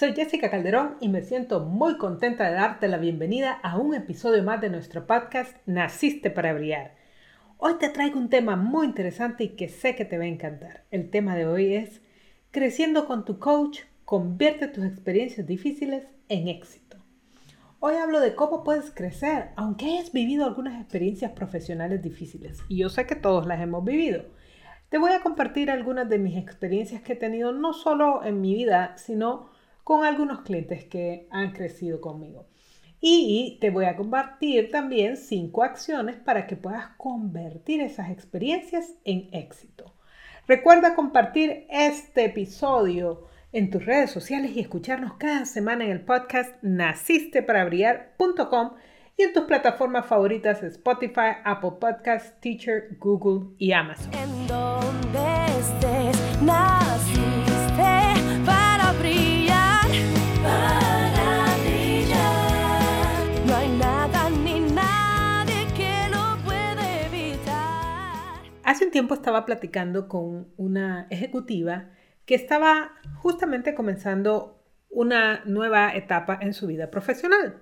Soy Jessica Calderón y me siento muy contenta de darte la bienvenida a un episodio más de nuestro podcast Naciste para Brillar. Hoy te traigo un tema muy interesante y que sé que te va a encantar. El tema de hoy es Creciendo con tu coach, convierte tus experiencias difíciles en éxito. Hoy hablo de cómo puedes crecer aunque hayas vivido algunas experiencias profesionales difíciles. Y yo sé que todos las hemos vivido. Te voy a compartir algunas de mis experiencias que he tenido no solo en mi vida, sino con algunos clientes que han crecido conmigo. Y te voy a compartir también cinco acciones para que puedas convertir esas experiencias en éxito. Recuerda compartir este episodio en tus redes sociales y escucharnos cada semana en el podcast nacisteparabriar.com y en tus plataformas favoritas Spotify, Apple Podcasts, Teacher, Google y Amazon. Hace un tiempo estaba platicando con una ejecutiva que estaba justamente comenzando una nueva etapa en su vida profesional.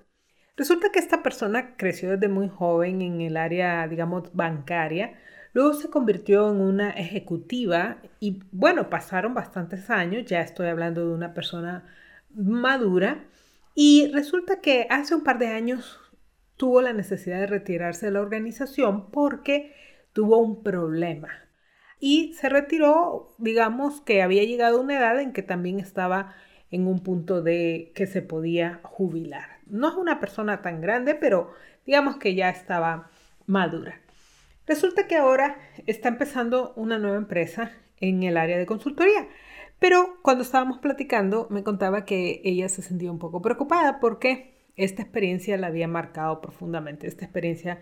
Resulta que esta persona creció desde muy joven en el área, digamos, bancaria, luego se convirtió en una ejecutiva y bueno, pasaron bastantes años, ya estoy hablando de una persona madura, y resulta que hace un par de años tuvo la necesidad de retirarse de la organización porque tuvo un problema. Y se retiró, digamos que había llegado una edad en que también estaba en un punto de que se podía jubilar. No es una persona tan grande, pero digamos que ya estaba madura. Resulta que ahora está empezando una nueva empresa en el área de consultoría. Pero cuando estábamos platicando me contaba que ella se sentía un poco preocupada porque esta experiencia la había marcado profundamente, esta experiencia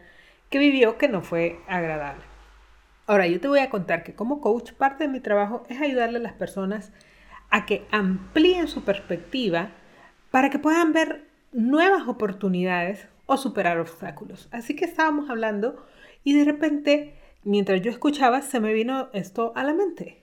que vivió que no fue agradable. Ahora, yo te voy a contar que como coach parte de mi trabajo es ayudarle a las personas a que amplíen su perspectiva para que puedan ver nuevas oportunidades o superar obstáculos. Así que estábamos hablando y de repente, mientras yo escuchaba, se me vino esto a la mente.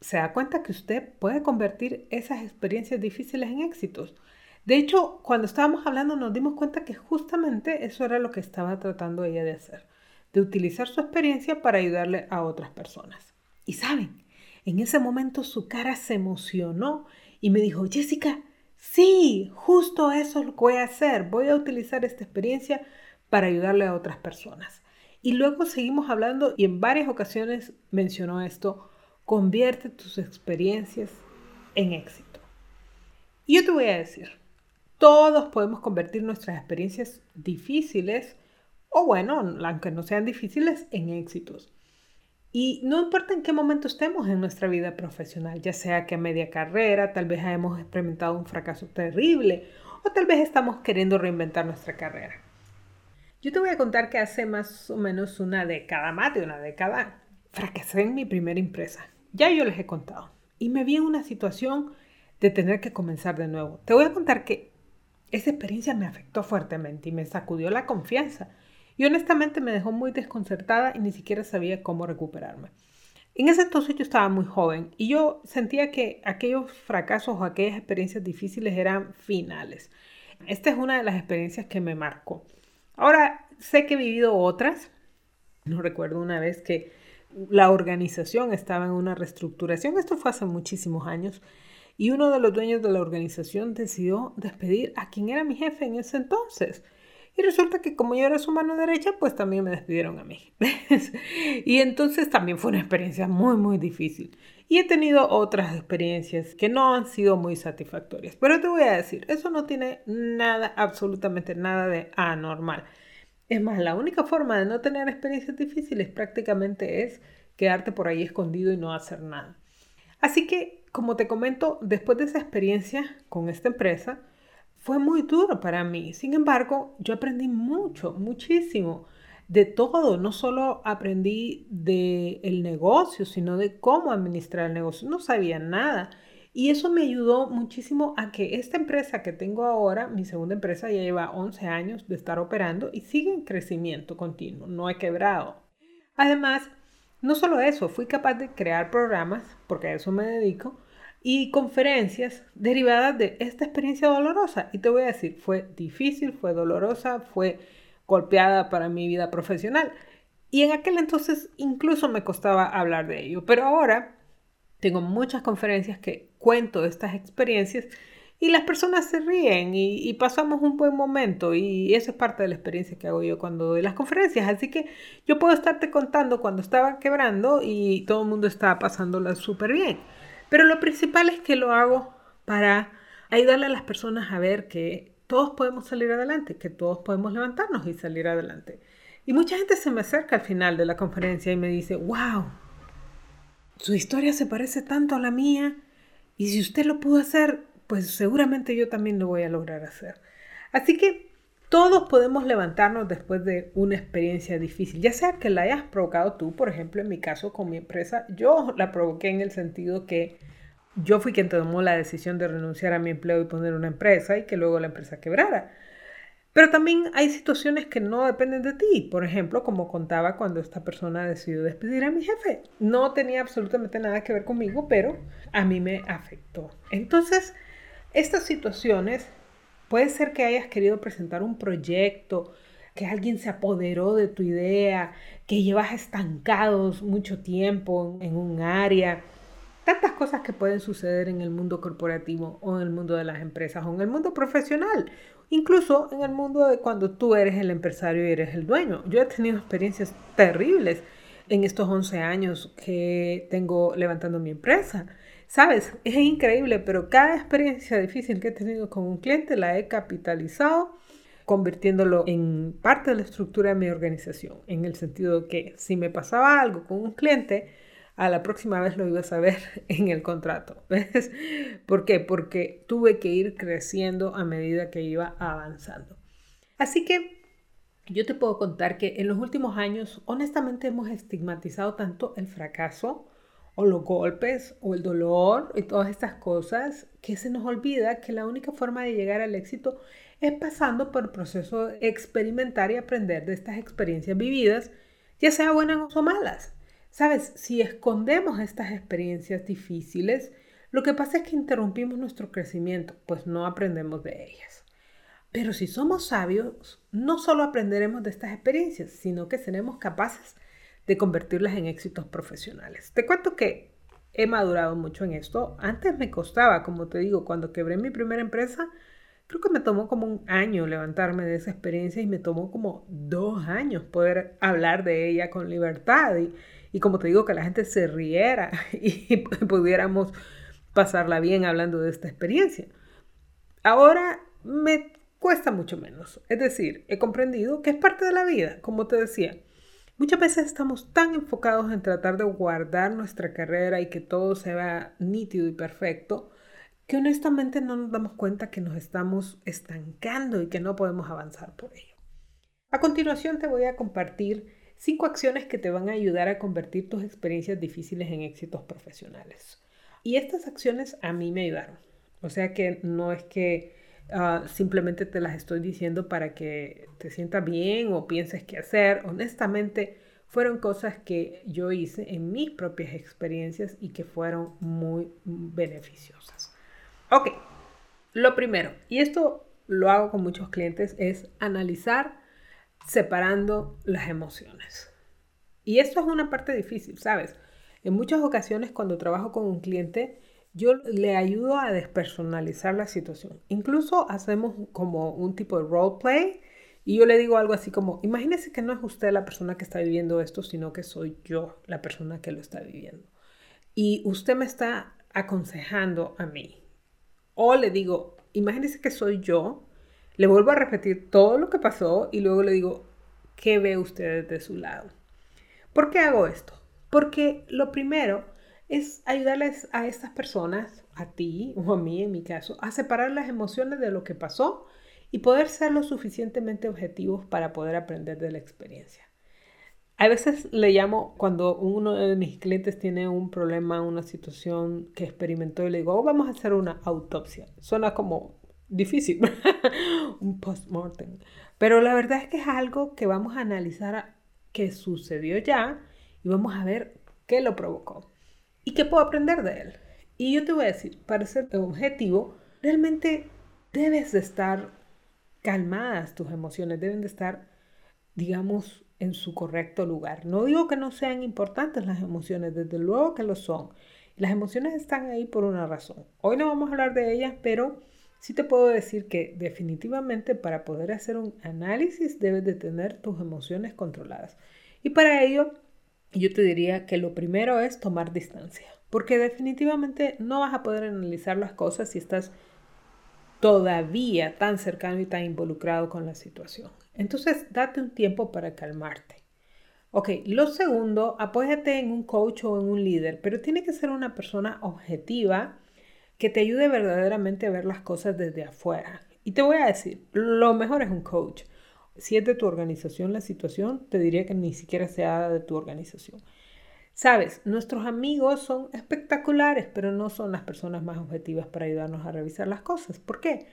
Se da cuenta que usted puede convertir esas experiencias difíciles en éxitos. De hecho, cuando estábamos hablando nos dimos cuenta que justamente eso era lo que estaba tratando ella de hacer, de utilizar su experiencia para ayudarle a otras personas. Y saben, en ese momento su cara se emocionó y me dijo, Jessica, sí, justo eso es lo voy a hacer. Voy a utilizar esta experiencia para ayudarle a otras personas. Y luego seguimos hablando y en varias ocasiones mencionó esto, convierte tus experiencias en éxito. Y yo te voy a decir, todos podemos convertir nuestras experiencias difíciles, o bueno, aunque no sean difíciles, en éxitos. Y no importa en qué momento estemos en nuestra vida profesional, ya sea que a media carrera, tal vez hemos experimentado un fracaso terrible o tal vez estamos queriendo reinventar nuestra carrera. Yo te voy a contar que hace más o menos una década, más de una década, fracasé en mi primera empresa. Ya yo les he contado. Y me vi en una situación de tener que comenzar de nuevo. Te voy a contar que esa experiencia me afectó fuertemente y me sacudió la confianza y honestamente me dejó muy desconcertada y ni siquiera sabía cómo recuperarme. En ese entonces yo estaba muy joven y yo sentía que aquellos fracasos o aquellas experiencias difíciles eran finales. Esta es una de las experiencias que me marcó. Ahora sé que he vivido otras. No recuerdo una vez que la organización estaba en una reestructuración. Esto fue hace muchísimos años. Y uno de los dueños de la organización decidió despedir a quien era mi jefe en ese entonces. Y resulta que como yo era su mano derecha, pues también me despidieron a mí. y entonces también fue una experiencia muy, muy difícil. Y he tenido otras experiencias que no han sido muy satisfactorias. Pero te voy a decir, eso no tiene nada, absolutamente nada de anormal. Es más, la única forma de no tener experiencias difíciles prácticamente es quedarte por ahí escondido y no hacer nada. Así que, como te comento, después de esa experiencia con esta empresa, fue muy duro para mí. Sin embargo, yo aprendí mucho, muchísimo de todo. No solo aprendí del el negocio, sino de cómo administrar el negocio. No sabía nada. Y eso me ayudó muchísimo a que esta empresa que tengo ahora, mi segunda empresa, ya lleva 11 años de estar operando y sigue en crecimiento continuo, no he quebrado. Además, no solo eso, fui capaz de crear programas, porque a eso me dedico, y conferencias derivadas de esta experiencia dolorosa. Y te voy a decir, fue difícil, fue dolorosa, fue golpeada para mi vida profesional. Y en aquel entonces incluso me costaba hablar de ello, pero ahora tengo muchas conferencias que cuento estas experiencias y las personas se ríen y, pasamos un buen momento y esa es parte de la experiencia que hago yo cuando doy las conferencias. Así que yo puedo estarte contando cuando estaba quebrando y todo el mundo estaba pasándola súper bien. Pero lo principal es que lo hago para ayudarle a las personas a ver que todos podemos salir adelante, que todos podemos levantarnos y salir adelante. Y mucha gente se me acerca al final de la conferencia y me dice, wow, su historia se parece tanto a la mía y si usted lo pudo hacer, pues seguramente yo también lo voy a lograr hacer. Así que todos podemos levantarnos después de una experiencia difícil, ya sea que la hayas provocado tú, por ejemplo, en mi caso con mi empresa, yo la provoqué en el sentido que yo fui quien tomó la decisión de renunciar a mi empleo y poner una empresa y que luego la empresa quebrara. Pero también hay situaciones que no dependen de ti. Por ejemplo, como contaba cuando esta persona decidió despedir a mi jefe. No tenía absolutamente nada que ver conmigo, pero a mí me afectó. Entonces, estas situaciones, puede ser que hayas querido presentar un proyecto, que alguien se apoderó de tu idea, que llevas estancados mucho tiempo en un área. Tantas cosas que pueden suceder en el mundo corporativo o en el mundo de las empresas o en el mundo profesional incluso en el mundo de cuando tú eres el empresario y eres el dueño. Yo he tenido experiencias terribles en estos 11 años que tengo levantando mi empresa. Sabes, es increíble, pero cada experiencia difícil que he tenido con un cliente la he capitalizado convirtiéndolo en parte de la estructura de mi organización, en el sentido que si me pasaba algo con un cliente, a la próxima vez lo ibas a ver en el contrato. ¿Ves? ¿Por qué? Porque tuve que ir creciendo a medida que iba avanzando. Así que yo te puedo contar que en los últimos años, honestamente, hemos estigmatizado tanto el fracaso o los golpes o el dolor y todas estas cosas que se nos olvida que la única forma de llegar al éxito es pasando por el proceso de experimentar y aprender de estas experiencias vividas, ya sea buenas o malas. Sabes, si escondemos estas experiencias difíciles, lo que pasa es que interrumpimos nuestro crecimiento, pues no aprendemos de ellas. Pero si somos sabios, no solo aprenderemos de estas experiencias, sino que seremos capaces de convertirlas en éxitos profesionales. Te cuento que he madurado mucho en esto. Antes me costaba, como te digo, cuando quebré mi primera empresa, creo que me tomó como un año levantarme de esa experiencia y me tomó como dos años poder hablar de ella con libertad y, y como te digo, que la gente se riera y pudiéramos pasarla bien hablando de esta experiencia. Ahora me cuesta mucho menos. Es decir, he comprendido que es parte de la vida, como te decía. Muchas veces estamos tan enfocados en tratar de guardar nuestra carrera y que todo se vea nítido y perfecto, que honestamente no nos damos cuenta que nos estamos estancando y que no podemos avanzar por ello. A continuación te voy a compartir Cinco acciones que te van a ayudar a convertir tus experiencias difíciles en éxitos profesionales. Y estas acciones a mí me ayudaron. O sea que no es que ah, simplemente te las estoy diciendo para que te sientas bien o pienses qué hacer. Honestamente, fueron cosas que yo hice en mis propias experiencias y que fueron muy beneficiosas. Ok, lo primero, y esto lo hago con muchos clientes, es analizar separando las emociones. Y esto es una parte difícil, ¿sabes? En muchas ocasiones cuando trabajo con un cliente, yo le ayudo a despersonalizar la situación. Incluso hacemos como un tipo de role play y yo le digo algo así como, imagínese que no es usted la persona que está viviendo esto, sino que soy yo la persona que lo está viviendo. Y usted me está aconsejando a mí. O le digo, imagínese que soy yo le vuelvo a repetir todo lo que pasó y luego le digo, ¿qué ve usted de su lado? ¿Por qué hago esto? Porque lo primero es ayudarles a estas personas, a ti o a mí en mi caso, a separar las emociones de lo que pasó y poder ser lo suficientemente objetivos para poder aprender de la experiencia. A veces le llamo cuando uno de mis clientes tiene un problema, una situación que experimentó y le digo, oh, vamos a hacer una autopsia. Suena como difícil, un post-mortem. Pero la verdad es que es algo que vamos a analizar que sucedió ya y vamos a ver qué lo provocó y qué puedo aprender de él. Y yo te voy a decir, para ser objetivo, realmente debes de estar calmadas tus emociones, deben de estar, digamos, en su correcto lugar. No digo que no sean importantes las emociones, desde luego que lo son. Las emociones están ahí por una razón. Hoy no vamos a hablar de ellas, pero sí te puedo decir que definitivamente para poder hacer un análisis debes de tener tus emociones controladas. Y para ello yo te diría que lo primero es tomar distancia, porque definitivamente no vas a poder analizar las cosas si estás todavía tan cercano y tan involucrado con la situación. Entonces, date un tiempo para calmarte. Ok, lo segundo, apóyate en un coach o en un líder, pero tiene que ser una persona objetiva que te ayude verdaderamente a ver las cosas desde afuera. Y te voy a decir, lo mejor es un coach si es de tu organización la situación, te diría que ni siquiera sea de tu organización. Sabes, nuestros amigos son espectaculares, pero no son las personas más objetivas para ayudarnos a revisar las cosas. ¿Por qué?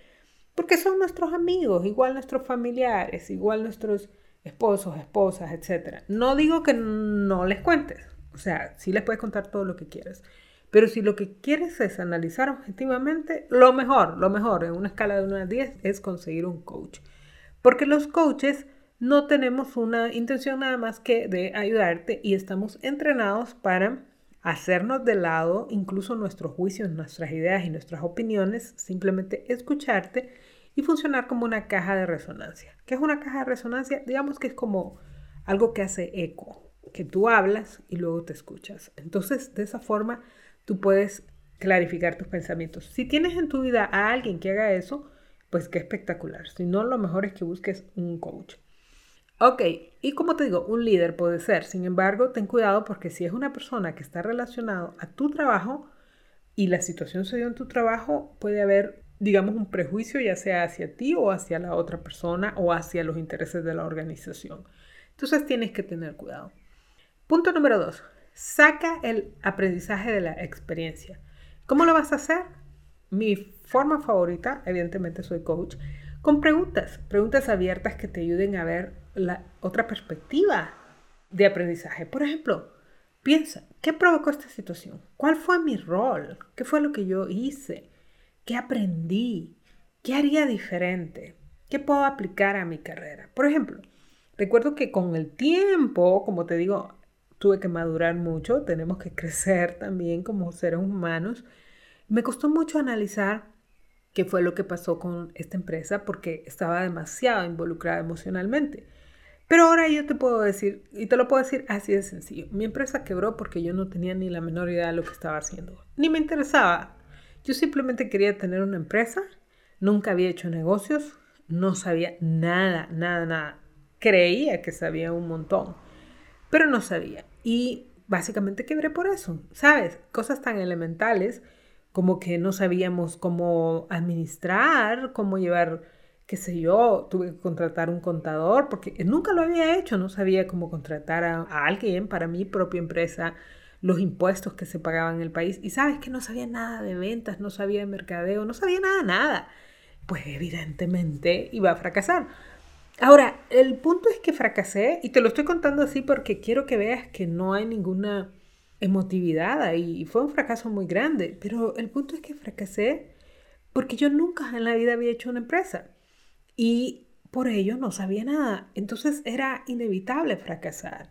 Porque son nuestros amigos, igual nuestros familiares, igual nuestros esposos, esposas, etc. No digo que no les cuentes, o sea, sí les puedes contar todo lo que quieras. Pero si lo que quieres es analizar objetivamente, lo mejor, lo mejor en una escala de 1 a 10 es conseguir un coach. Porque los coaches no tenemos una intención nada más que de ayudarte y estamos entrenados para hacernos de lado incluso nuestros juicios, nuestras ideas y nuestras opiniones, simplemente escucharte y funcionar como una caja de resonancia. ¿Qué es una caja de resonancia? Digamos que es como algo que hace eco, que tú hablas y luego te escuchas. Entonces, de esa forma, tú puedes clarificar tus pensamientos. Si tienes en tu vida a alguien que haga eso, pues qué espectacular. Si no, lo mejor es que busques un coach. Ok, y como te digo, un líder puede ser. Sin embargo, ten cuidado porque si es una persona que está relacionado a tu trabajo y la situación se dio en tu trabajo, puede haber, digamos, un prejuicio ya sea hacia ti o hacia la otra persona o hacia los intereses de la organización. Entonces tienes que tener cuidado. Punto número dos. Saca el aprendizaje de la experiencia. ¿Cómo lo vas a hacer? Mi forma favorita, evidentemente soy coach, con preguntas, preguntas abiertas que te ayuden a ver la otra perspectiva de aprendizaje. Por ejemplo, piensa, ¿qué provocó esta situación? ¿Cuál fue mi rol? ¿Qué fue lo que yo hice? ¿Qué aprendí? ¿Qué haría diferente? ¿Qué puedo aplicar a mi carrera? Por ejemplo, recuerdo que con el tiempo, como te digo, tuve que madurar mucho, tenemos que crecer también como seres humanos me costó mucho analizar qué fue lo que pasó con esta empresa porque estaba demasiado involucrada emocionalmente. Pero ahora yo te puedo decir, y te lo puedo decir así de sencillo, mi empresa quebró porque yo no tenía ni la menor idea de lo que estaba haciendo. Ni me interesaba. Yo simplemente quería tener una empresa, nunca había hecho negocios, no sabía nada, nada, nada. Creía que sabía un montón, pero no sabía. Y básicamente quebré por eso, ¿sabes? Cosas tan elementales como que no sabíamos cómo administrar, cómo llevar, qué sé yo, tuve que contratar un contador porque nunca lo había hecho, no sabía cómo contratar a, alguien para mi propia empresa, los impuestos que se pagaban en el país y sabes que no sabía nada de ventas, no sabía de mercadeo, no sabía nada, nada. Pues evidentemente iba a fracasar. Ahora, el punto es que fracasé y te lo estoy contando así porque quiero que veas que no hay ninguna emotividad y fue un fracaso muy grande, pero el punto es que fracasé porque yo nunca en la vida había hecho una empresa y por ello no sabía nada, entonces era inevitable fracasar.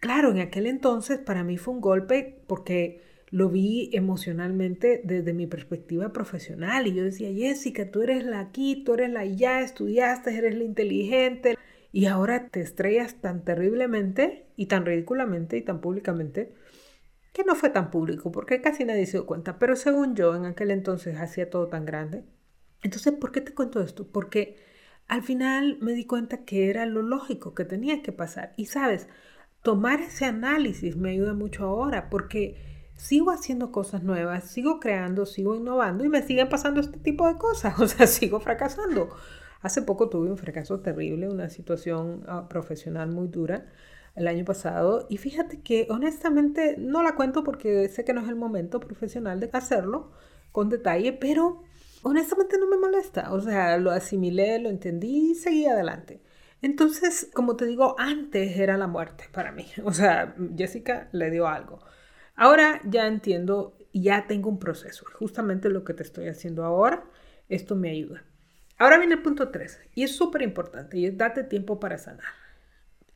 Claro, en aquel entonces para mí fue un golpe porque lo vi emocionalmente desde mi perspectiva profesional y yo decía, Jessica, tú eres la aquí, tú eres la ya, estudiaste, eres la inteligente y ahora te estrellas tan terriblemente y tan ridículamente y tan públicamente que no fue tan público porque casi nadie se dio cuenta, pero según yo en aquel entonces hacía todo tan grande. Entonces, ¿por qué te cuento esto? Porque al final me di cuenta que era lo lógico que tenía que pasar. Y sabes, tomar ese análisis me ayuda mucho ahora porque sigo haciendo cosas nuevas, sigo creando, sigo innovando y me siguen pasando este tipo de cosas, o sea, sigo fracasando. Hace poco tuve un fracaso terrible, una situación ah, profesional muy dura el año pasado y fíjate que honestamente no la cuento porque sé que no es el momento profesional de hacerlo con detalle, pero honestamente no me molesta, o sea, lo asimilé, lo entendí y seguí adelante. Entonces, como te digo, antes era la muerte para mí, o sea, Jessica le dio algo. Ahora ya entiendo y ya tengo un proceso, justamente lo que te estoy haciendo ahora, esto me ayuda. Ahora viene el punto 3 y es súper importante y es date tiempo para sanar.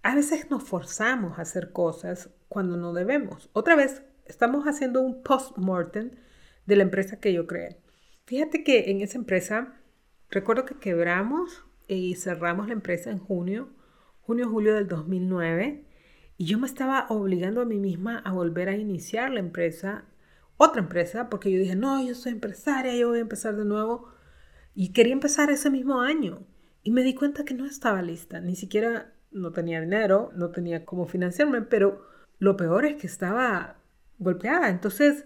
A veces nos forzamos a hacer cosas cuando no debemos. Otra vez, estamos haciendo un post-mortem de la empresa que yo creé. Fíjate que en esa empresa, recuerdo que quebramos y cerramos la empresa en junio, junio-julio del 2009, y yo me estaba obligando a mí misma a volver a iniciar la empresa, otra empresa, porque yo dije, no, yo soy empresaria, yo voy a empezar de nuevo. Y quería empezar ese mismo año. Y me di cuenta que no estaba lista, ni siquiera no tenía dinero, no tenía cómo financiarme, pero lo peor es que estaba golpeada. Entonces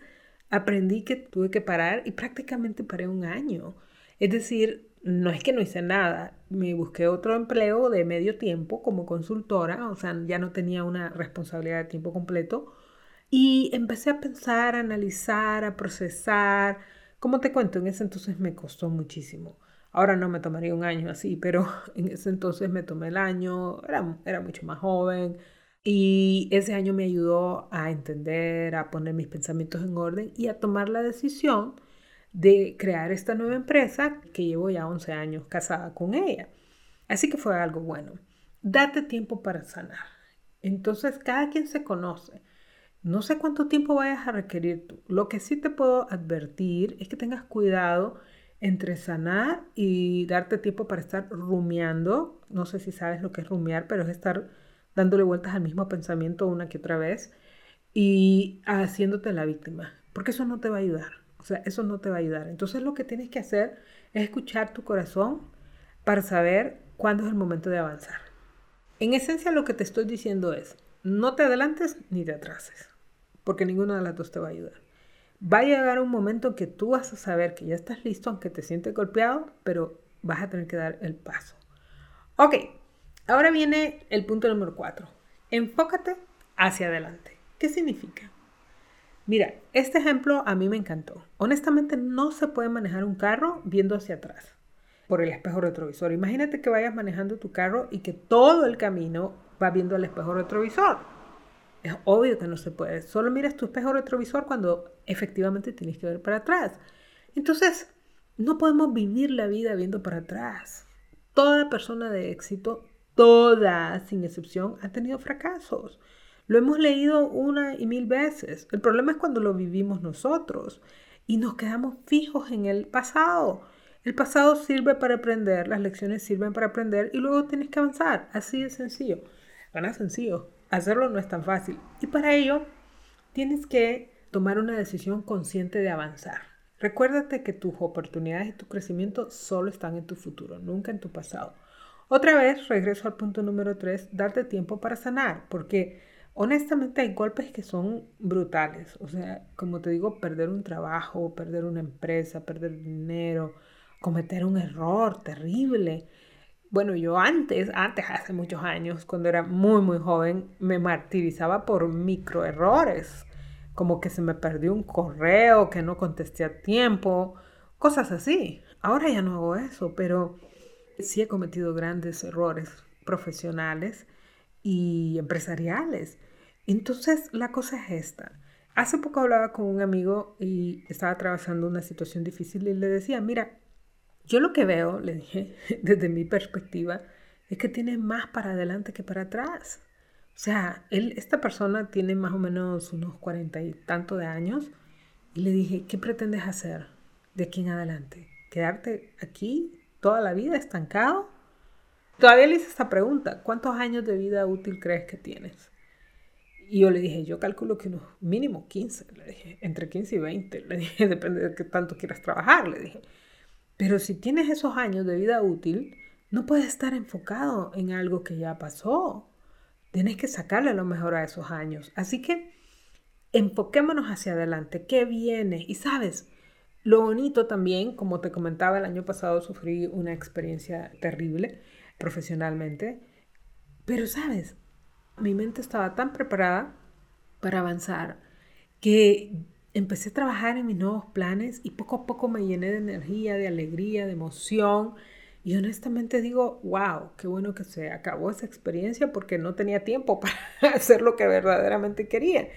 aprendí que tuve que parar y prácticamente paré un año. Es decir, no es que no hice nada, me busqué otro empleo de medio tiempo como consultora, o sea, ya no tenía una responsabilidad de tiempo completo y empecé a pensar, a analizar, a procesar. Como te cuento, en ese entonces me costó muchísimo. Ahora no me tomaría un año así, pero en ese entonces me tomé el año, era, era mucho más joven y ese año me ayudó a entender, a poner mis pensamientos en orden y a tomar la decisión de crear esta nueva empresa que llevo ya 11 años casada con ella. Así que fue algo bueno. Date tiempo para sanar. Entonces, cada quien se conoce. No sé cuánto tiempo vayas a requerir tú. Lo que sí te puedo advertir es que tengas cuidado entre sanar y darte tiempo para estar rumiando. No sé si sabes lo que es rumiar, pero es estar dándole vueltas al mismo pensamiento una que otra vez y haciéndote la víctima, porque eso no te va a ayudar. O sea, eso no te va a ayudar. Entonces lo que tienes que hacer es escuchar tu corazón para saber cuándo es el momento de avanzar. En esencia lo que te estoy diciendo es, no te adelantes ni te atrases, porque ninguna de las dos te va a ayudar va a llegar un momento que tú vas a saber que ya estás listo, aunque te sientes golpeado, pero vas a tener que dar el paso. Ok, ahora viene el punto número cuatro. Enfócate hacia adelante. ¿Qué significa? Mira, este ejemplo a mí me encantó. Honestamente no se puede manejar un carro viendo hacia atrás por el espejo retrovisor. Imagínate que vayas manejando tu carro y que todo el camino va viendo el espejo retrovisor. Es obvio que no se puede. Solo miras tu espejo retrovisor cuando efectivamente tienes que ver para atrás. Entonces, no podemos vivir la vida viendo para atrás. Toda persona de éxito, toda, sin excepción, ha tenido fracasos. Lo hemos leído una y mil veces. El problema es cuando lo vivimos nosotros y nos quedamos fijos en el pasado. El pasado sirve para aprender, las lecciones sirven para aprender y luego tienes que avanzar. Así de sencillo. Gana sencillo. Hacerlo no es tan fácil y para ello tienes que tomar una decisión consciente de avanzar. Recuérdate que tus oportunidades y tu crecimiento solo están en tu futuro, nunca en tu pasado. Otra vez, regreso al punto número 3, darte tiempo para sanar, porque honestamente hay golpes que son brutales. O sea, como te digo, perder un trabajo, perder una empresa, perder dinero, cometer un error terrible bueno, yo antes, antes, hace muchos años, cuando era muy, muy joven, me martirizaba por microerrores, como que se me perdió un correo, que no contesté a tiempo, cosas así. Ahora ya no hago eso, pero sí he cometido grandes errores profesionales y empresariales. Entonces, la cosa es esta. Hace poco hablaba con un amigo y estaba atravesando una situación difícil y le decía, mira, yo lo que veo, le dije, desde mi perspectiva, es que tiene más para adelante que para atrás. O sea, él, esta persona tiene más o menos unos cuarenta y tanto de años y le dije, ¿qué pretendes hacer de aquí en adelante? ¿Quedarte aquí toda la vida estancado? Todavía le hice esta pregunta, ¿cuántos años de vida útil crees que tienes? Y yo le dije, yo calculo que unos mínimo 15, le dije, entre 15 y 20, le dije, depende de qué tanto quieras trabajar, le dije. Pero si tienes esos años de vida útil, no puedes estar enfocado en algo que ya pasó. Tienes que sacarle lo mejor a esos años. Así que enfoquémonos hacia adelante. ¿Qué viene? Y sabes, lo bonito también, como te comentaba, el año pasado sufrí una experiencia terrible profesionalmente. Pero sabes, mi mente estaba tan preparada para avanzar que empecé a trabajar en mis nuevos planes y poco a poco me llené de energía, de alegría, de emoción. Y honestamente digo, wow, qué bueno que se acabó esa experiencia porque no tenía tiempo para hacer lo que verdaderamente quería.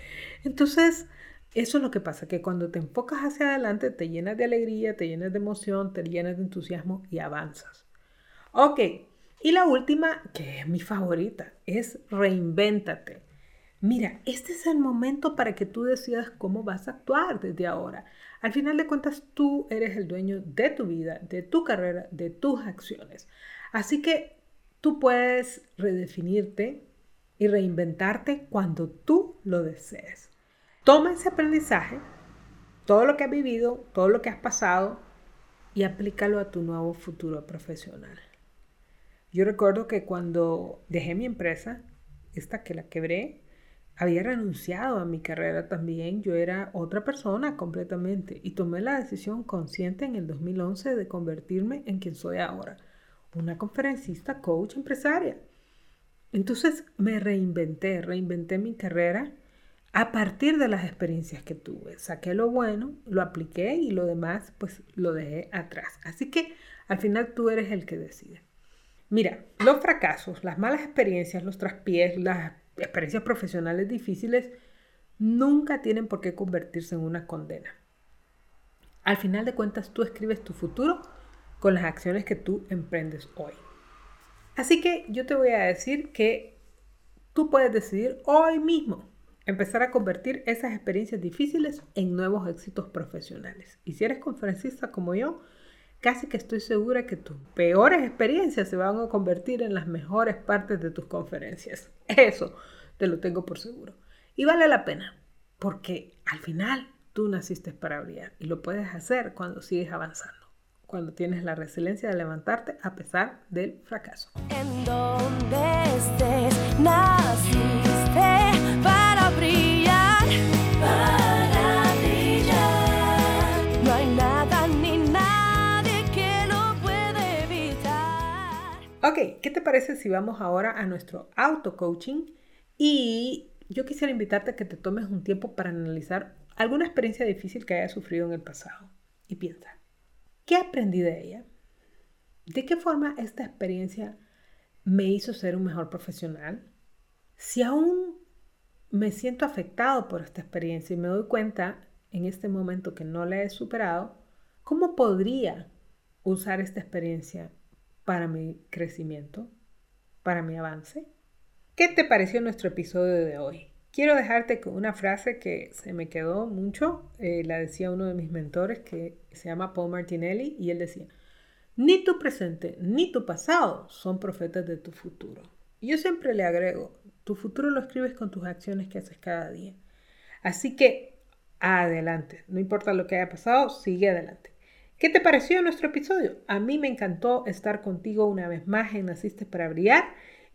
Entonces, eso es lo que pasa, que cuando te enfocas hacia adelante te llenas de alegría, te llenas de emoción, te llenas de entusiasmo y avanzas. Ok, y la última, que es mi favorita, es reinvéntate. Mira, este es el momento para que tú decidas cómo vas a actuar desde ahora. Al final de cuentas, tú eres el dueño de tu vida, de tu carrera, de tus acciones. Así que tú puedes redefinirte y reinventarte cuando tú lo desees. Toma ese aprendizaje, todo lo que has vivido, todo lo que has pasado, y aplícalo a tu nuevo futuro profesional. Yo recuerdo que cuando dejé mi empresa, esta que la quebré, había renunciado a mi carrera también, yo era otra persona completamente y tomé la decisión consciente en el 2011 de convertirme en quien soy ahora, una conferencista, coach, empresaria. Entonces me reinventé, reinventé mi carrera a partir de las experiencias que tuve. Saqué lo bueno, lo apliqué y lo demás pues lo dejé atrás. Así que al final tú eres el que decide. Mira, los fracasos, las malas experiencias, los traspiés, las experiencias profesionales difíciles nunca tienen por qué convertirse en una condena. Al final de cuentas, tú escribes tu futuro con las acciones que tú emprendes hoy. Así que yo te voy a decir que tú puedes decidir hoy mismo empezar a convertir esas experiencias difíciles en nuevos éxitos profesionales. Y si eres conferencista como yo, casi que estoy segura que tus peores experiencias se van a convertir en las mejores partes de tus conferencias. Eso te lo tengo por seguro. Y vale la pena, porque al final tú naciste para brillar y lo puedes hacer cuando sigues avanzando, cuando tienes la resiliencia de levantarte a pesar del fracaso. En donde estés, Ok, ¿qué te parece si vamos ahora a nuestro auto-coaching? Y yo quisiera invitarte a que te tomes un tiempo para analizar alguna experiencia difícil que hayas sufrido en el pasado. Y piensa, ¿qué aprendí de ella? ¿De qué forma esta experiencia me hizo ser un mejor profesional? Si aún me siento afectado por esta experiencia y me doy cuenta en este momento que no la he superado, ¿cómo podría usar esta experiencia para mi crecimiento, para mi avance? ¿Qué te pareció nuestro episodio de hoy? Quiero dejarte con una frase que se me quedó mucho, eh, la decía uno de mis mentores que se llama Paul Martinelli y él decía, ni tu presente ni tu pasado son profetas de tu futuro. Y yo siempre le agrego, tu futuro lo escribes con tus acciones que haces cada día. Así que adelante, no importa lo que haya pasado, sigue adelante. ¿Qué te pareció nuestro episodio? A mí me encantó estar contigo una vez más en Naciste para Brillar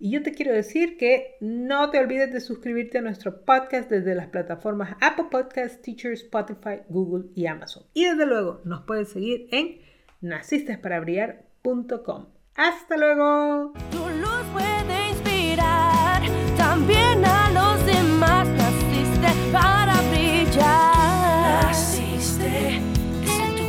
y yo te quiero decir que no te olvides de suscribirte a nuestro podcast desde las plataformas Apple Podcasts, Teacher, Spotify, Google y Amazon. Y desde luego nos puedes seguir en nacistesparabrillar.com. ¡Hasta luego!